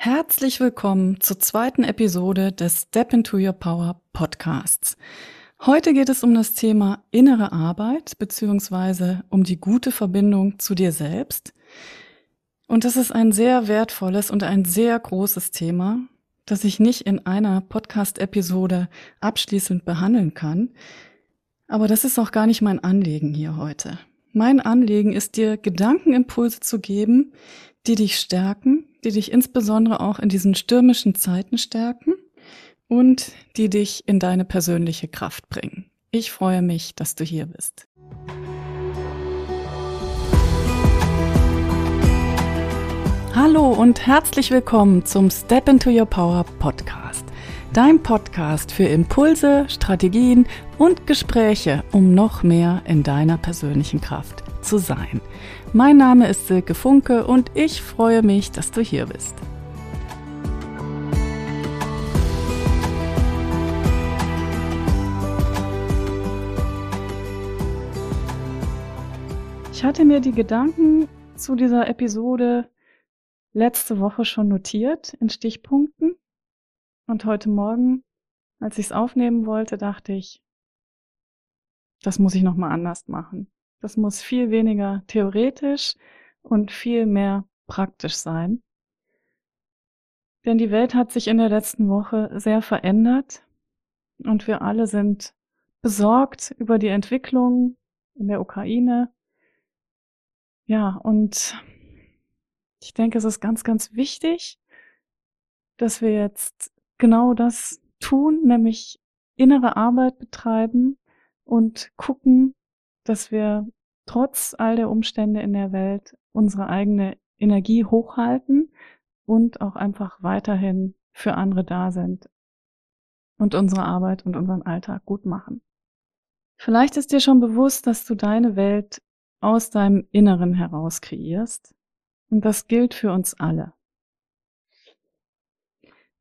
Herzlich willkommen zur zweiten Episode des Step into Your Power Podcasts. Heute geht es um das Thema innere Arbeit beziehungsweise um die gute Verbindung zu dir selbst. Und das ist ein sehr wertvolles und ein sehr großes Thema, das ich nicht in einer Podcast-Episode abschließend behandeln kann. Aber das ist auch gar nicht mein Anliegen hier heute. Mein Anliegen ist dir Gedankenimpulse zu geben, die dich stärken, die dich insbesondere auch in diesen stürmischen Zeiten stärken und die dich in deine persönliche Kraft bringen. Ich freue mich, dass du hier bist. Hallo und herzlich willkommen zum Step into Your Power Podcast. Dein Podcast für Impulse, Strategien und Gespräche, um noch mehr in deiner persönlichen Kraft zu sein. Mein Name ist Silke Funke und ich freue mich, dass du hier bist. Ich hatte mir die Gedanken zu dieser Episode letzte Woche schon notiert in Stichpunkten und heute Morgen, als ich es aufnehmen wollte, dachte ich, das muss ich noch mal anders machen. Das muss viel weniger theoretisch und viel mehr praktisch sein. Denn die Welt hat sich in der letzten Woche sehr verändert und wir alle sind besorgt über die Entwicklung in der Ukraine. Ja, und ich denke, es ist ganz, ganz wichtig, dass wir jetzt genau das tun, nämlich innere Arbeit betreiben und gucken, dass wir trotz all der Umstände in der Welt unsere eigene Energie hochhalten und auch einfach weiterhin für andere da sind und unsere Arbeit und unseren Alltag gut machen. Vielleicht ist dir schon bewusst, dass du deine Welt aus deinem Inneren heraus kreierst. Und das gilt für uns alle.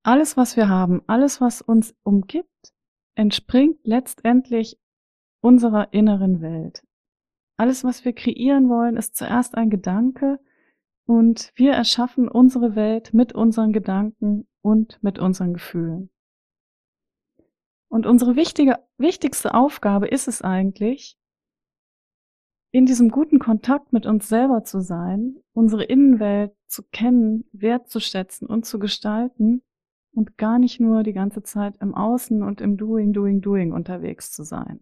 Alles, was wir haben, alles, was uns umgibt, entspringt letztendlich unserer inneren Welt. Alles, was wir kreieren wollen, ist zuerst ein Gedanke und wir erschaffen unsere Welt mit unseren Gedanken und mit unseren Gefühlen. Und unsere wichtige, wichtigste Aufgabe ist es eigentlich, in diesem guten Kontakt mit uns selber zu sein, unsere Innenwelt zu kennen, wertzuschätzen und zu gestalten und gar nicht nur die ganze Zeit im Außen und im Doing, Doing, Doing unterwegs zu sein.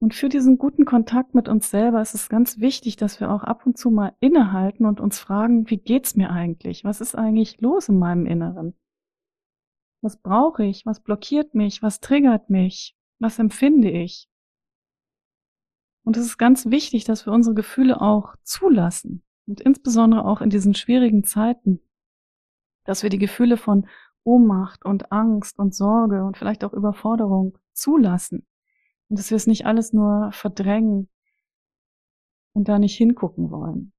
Und für diesen guten Kontakt mit uns selber ist es ganz wichtig, dass wir auch ab und zu mal innehalten und uns fragen, wie geht's mir eigentlich? Was ist eigentlich los in meinem Inneren? Was brauche ich? Was blockiert mich? Was triggert mich? Was empfinde ich? Und es ist ganz wichtig, dass wir unsere Gefühle auch zulassen. Und insbesondere auch in diesen schwierigen Zeiten. Dass wir die Gefühle von Ohnmacht und Angst und Sorge und vielleicht auch Überforderung zulassen und dass wir es nicht alles nur verdrängen und da nicht hingucken wollen.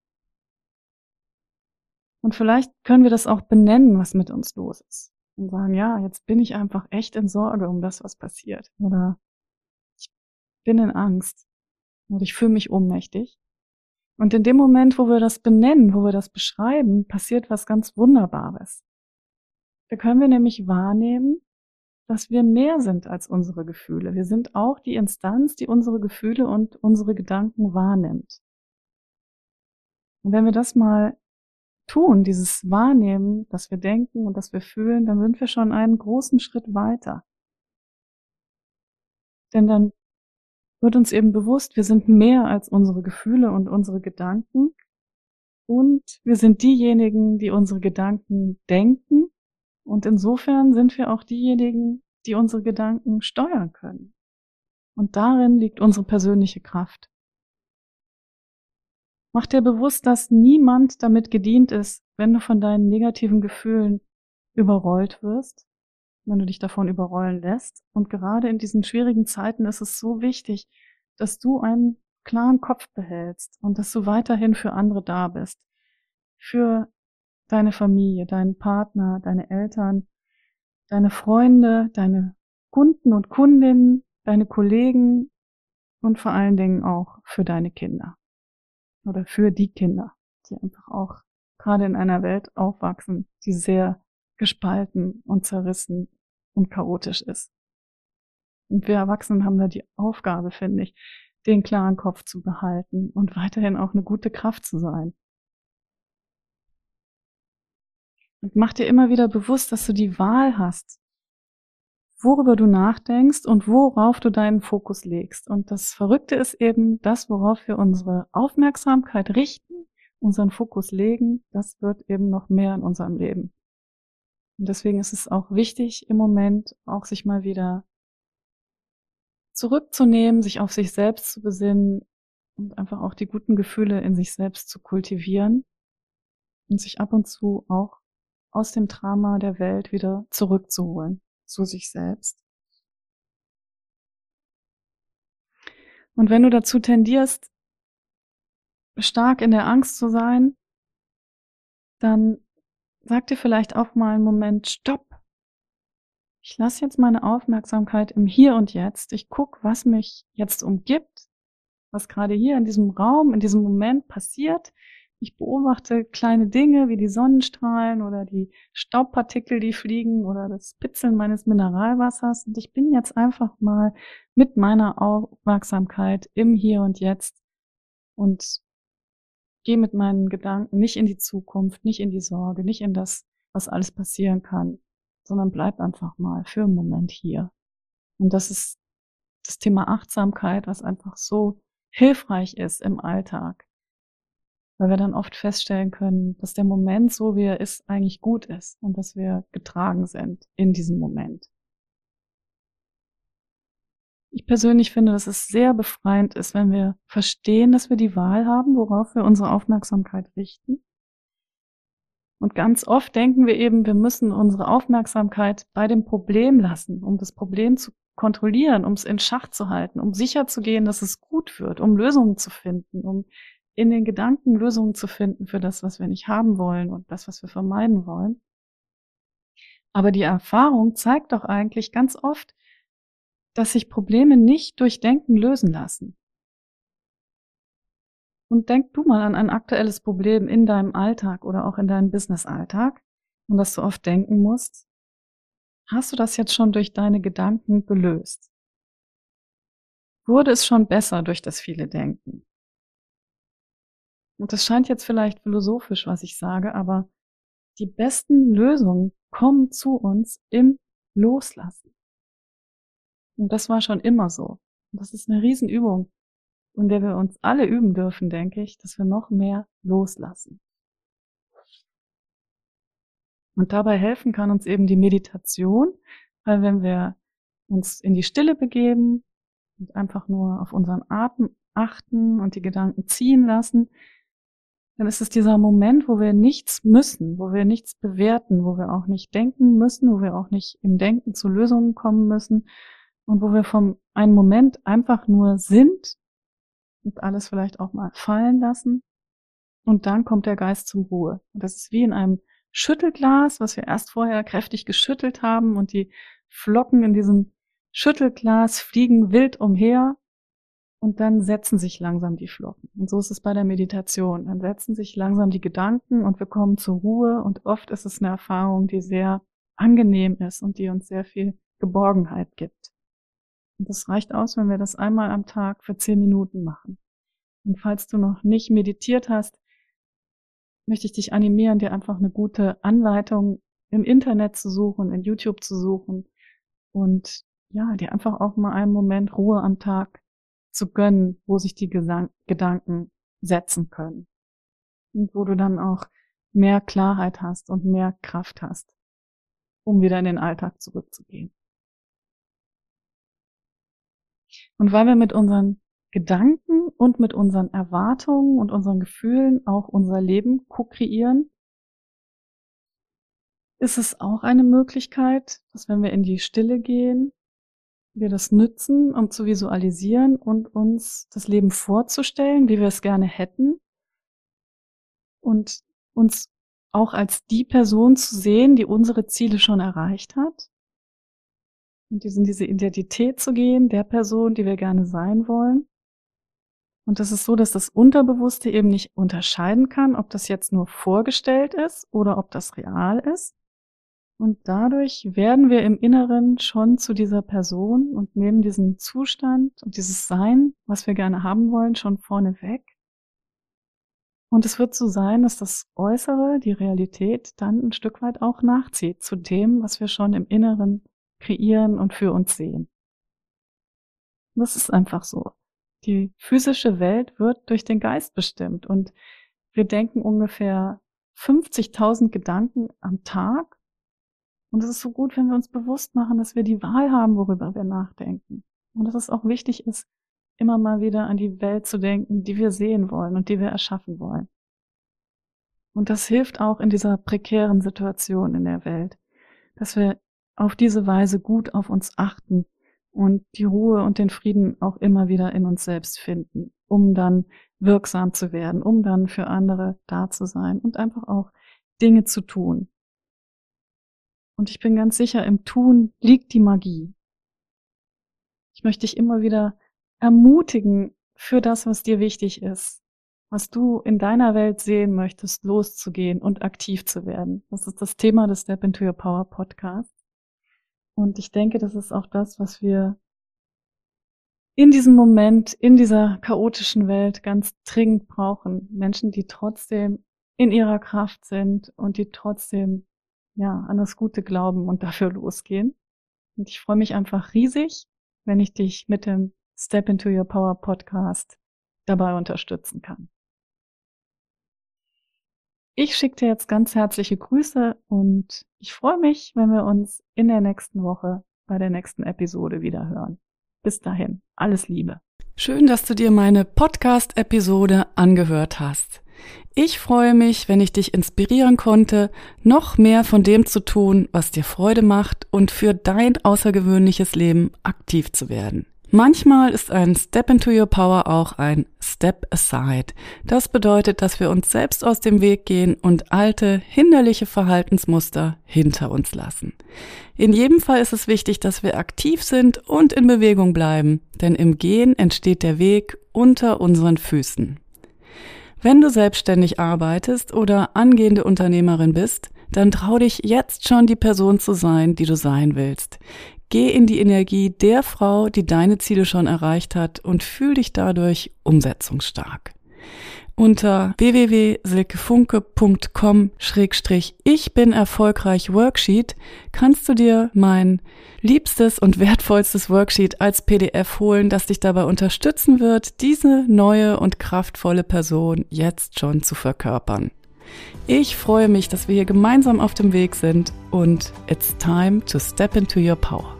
Und vielleicht können wir das auch benennen, was mit uns los ist. Und sagen, ja, jetzt bin ich einfach echt in Sorge um das, was passiert. Oder ich bin in Angst. Oder ich fühle mich ohnmächtig. Und in dem Moment, wo wir das benennen, wo wir das beschreiben, passiert was ganz Wunderbares. Da können wir nämlich wahrnehmen, dass wir mehr sind als unsere Gefühle. Wir sind auch die Instanz, die unsere Gefühle und unsere Gedanken wahrnimmt. Und wenn wir das mal tun, dieses Wahrnehmen, dass wir denken und dass wir fühlen, dann sind wir schon einen großen Schritt weiter. Denn dann wird uns eben bewusst, wir sind mehr als unsere Gefühle und unsere Gedanken. Und wir sind diejenigen, die unsere Gedanken denken und insofern sind wir auch diejenigen, die unsere Gedanken steuern können. Und darin liegt unsere persönliche Kraft. Mach dir bewusst, dass niemand damit gedient ist, wenn du von deinen negativen Gefühlen überrollt wirst, wenn du dich davon überrollen lässt. Und gerade in diesen schwierigen Zeiten ist es so wichtig, dass du einen klaren Kopf behältst und dass du weiterhin für andere da bist. Für deine Familie, deinen Partner, deine Eltern, deine Freunde, deine Kunden und Kundinnen, deine Kollegen und vor allen Dingen auch für deine Kinder oder für die Kinder, die einfach auch gerade in einer Welt aufwachsen, die sehr gespalten und zerrissen und chaotisch ist. Und wir Erwachsenen haben da die Aufgabe, finde ich, den klaren Kopf zu behalten und weiterhin auch eine gute Kraft zu sein. Und mach dir immer wieder bewusst, dass du die Wahl hast, worüber du nachdenkst und worauf du deinen Fokus legst. Und das Verrückte ist eben, das, worauf wir unsere Aufmerksamkeit richten, unseren Fokus legen, das wird eben noch mehr in unserem Leben. Und deswegen ist es auch wichtig, im Moment auch sich mal wieder zurückzunehmen, sich auf sich selbst zu besinnen und einfach auch die guten Gefühle in sich selbst zu kultivieren und sich ab und zu auch aus dem Drama der Welt wieder zurückzuholen zu sich selbst. Und wenn du dazu tendierst, stark in der Angst zu sein, dann sag dir vielleicht auch mal einen Moment, stopp. Ich lasse jetzt meine Aufmerksamkeit im Hier und Jetzt. Ich guck, was mich jetzt umgibt, was gerade hier in diesem Raum, in diesem Moment passiert. Ich beobachte kleine Dinge wie die Sonnenstrahlen oder die Staubpartikel, die fliegen oder das Pitzeln meines Mineralwassers. Und ich bin jetzt einfach mal mit meiner Aufmerksamkeit im Hier und Jetzt und gehe mit meinen Gedanken nicht in die Zukunft, nicht in die Sorge, nicht in das, was alles passieren kann, sondern bleib einfach mal für einen Moment hier. Und das ist das Thema Achtsamkeit, was einfach so hilfreich ist im Alltag weil wir dann oft feststellen können, dass der Moment, so wie er ist, eigentlich gut ist und dass wir getragen sind in diesem Moment. Ich persönlich finde, dass es sehr befreiend ist, wenn wir verstehen, dass wir die Wahl haben, worauf wir unsere Aufmerksamkeit richten. Und ganz oft denken wir eben, wir müssen unsere Aufmerksamkeit bei dem Problem lassen, um das Problem zu kontrollieren, um es in Schach zu halten, um sicher zu gehen, dass es gut wird, um Lösungen zu finden, um in den Gedanken Lösungen zu finden für das, was wir nicht haben wollen und das, was wir vermeiden wollen. Aber die Erfahrung zeigt doch eigentlich ganz oft, dass sich Probleme nicht durch Denken lösen lassen. Und denk du mal an ein aktuelles Problem in deinem Alltag oder auch in deinem Business-Alltag und dass du oft denken musst, hast du das jetzt schon durch deine Gedanken gelöst? Wurde es schon besser durch das viele Denken? Und das scheint jetzt vielleicht philosophisch, was ich sage, aber die besten Lösungen kommen zu uns im Loslassen. Und das war schon immer so. Und das ist eine Riesenübung, in der wir uns alle üben dürfen, denke ich, dass wir noch mehr loslassen. Und dabei helfen kann uns eben die Meditation, weil wenn wir uns in die Stille begeben und einfach nur auf unseren Atem achten und die Gedanken ziehen lassen, dann ist es dieser Moment, wo wir nichts müssen, wo wir nichts bewerten, wo wir auch nicht denken müssen, wo wir auch nicht im Denken zu Lösungen kommen müssen und wo wir vom einen Moment einfach nur sind und alles vielleicht auch mal fallen lassen und dann kommt der Geist zum Ruhe. Und das ist wie in einem Schüttelglas, was wir erst vorher kräftig geschüttelt haben und die Flocken in diesem Schüttelglas fliegen wild umher und dann setzen sich langsam die Flocken. Und so ist es bei der Meditation. Dann setzen sich langsam die Gedanken und wir kommen zur Ruhe. Und oft ist es eine Erfahrung, die sehr angenehm ist und die uns sehr viel Geborgenheit gibt. Und das reicht aus, wenn wir das einmal am Tag für zehn Minuten machen. Und falls du noch nicht meditiert hast, möchte ich dich animieren, dir einfach eine gute Anleitung im Internet zu suchen, in YouTube zu suchen und ja, dir einfach auch mal einen Moment Ruhe am Tag zu gönnen, wo sich die Gesang Gedanken setzen können. Und wo du dann auch mehr Klarheit hast und mehr Kraft hast, um wieder in den Alltag zurückzugehen. Und weil wir mit unseren Gedanken und mit unseren Erwartungen und unseren Gefühlen auch unser Leben ko-kreieren, ist es auch eine Möglichkeit, dass wenn wir in die Stille gehen, wir das nützen, um zu visualisieren und uns das Leben vorzustellen, wie wir es gerne hätten. Und uns auch als die Person zu sehen, die unsere Ziele schon erreicht hat und in diese Identität zu gehen, der Person, die wir gerne sein wollen. Und es ist so, dass das Unterbewusste eben nicht unterscheiden kann, ob das jetzt nur vorgestellt ist oder ob das real ist. Und dadurch werden wir im Inneren schon zu dieser Person und nehmen diesen Zustand und dieses Sein, was wir gerne haben wollen, schon vorne weg. Und es wird so sein, dass das Äußere, die Realität, dann ein Stück weit auch nachzieht zu dem, was wir schon im Inneren kreieren und für uns sehen. Das ist einfach so. Die physische Welt wird durch den Geist bestimmt und wir denken ungefähr 50.000 Gedanken am Tag. Und es ist so gut, wenn wir uns bewusst machen, dass wir die Wahl haben, worüber wir nachdenken. Und dass es auch wichtig ist, immer mal wieder an die Welt zu denken, die wir sehen wollen und die wir erschaffen wollen. Und das hilft auch in dieser prekären Situation in der Welt, dass wir auf diese Weise gut auf uns achten und die Ruhe und den Frieden auch immer wieder in uns selbst finden, um dann wirksam zu werden, um dann für andere da zu sein und einfach auch Dinge zu tun. Und ich bin ganz sicher, im Tun liegt die Magie. Ich möchte dich immer wieder ermutigen, für das, was dir wichtig ist, was du in deiner Welt sehen möchtest, loszugehen und aktiv zu werden. Das ist das Thema des Step into Your Power Podcast. Und ich denke, das ist auch das, was wir in diesem Moment, in dieser chaotischen Welt ganz dringend brauchen. Menschen, die trotzdem in ihrer Kraft sind und die trotzdem, ja, an das Gute glauben und dafür losgehen. Und ich freue mich einfach riesig, wenn ich dich mit dem Step into Your Power Podcast dabei unterstützen kann. Ich schicke dir jetzt ganz herzliche Grüße und ich freue mich, wenn wir uns in der nächsten Woche bei der nächsten Episode wieder hören. Bis dahin, alles Liebe. Schön, dass du dir meine Podcast-Episode angehört hast. Ich freue mich, wenn ich dich inspirieren konnte, noch mehr von dem zu tun, was dir Freude macht und für dein außergewöhnliches Leben aktiv zu werden. Manchmal ist ein Step into Your Power auch ein Step Aside. Das bedeutet, dass wir uns selbst aus dem Weg gehen und alte, hinderliche Verhaltensmuster hinter uns lassen. In jedem Fall ist es wichtig, dass wir aktiv sind und in Bewegung bleiben, denn im Gehen entsteht der Weg unter unseren Füßen. Wenn du selbstständig arbeitest oder angehende Unternehmerin bist, dann trau dich jetzt schon die Person zu sein, die du sein willst. Geh in die Energie der Frau, die deine Ziele schon erreicht hat und fühl dich dadurch umsetzungsstark. Unter www.silkefunke.com-ich bin erfolgreich Worksheet kannst du dir mein liebstes und wertvollstes Worksheet als PDF holen, das dich dabei unterstützen wird, diese neue und kraftvolle Person jetzt schon zu verkörpern. Ich freue mich, dass wir hier gemeinsam auf dem Weg sind und it's time to step into your power.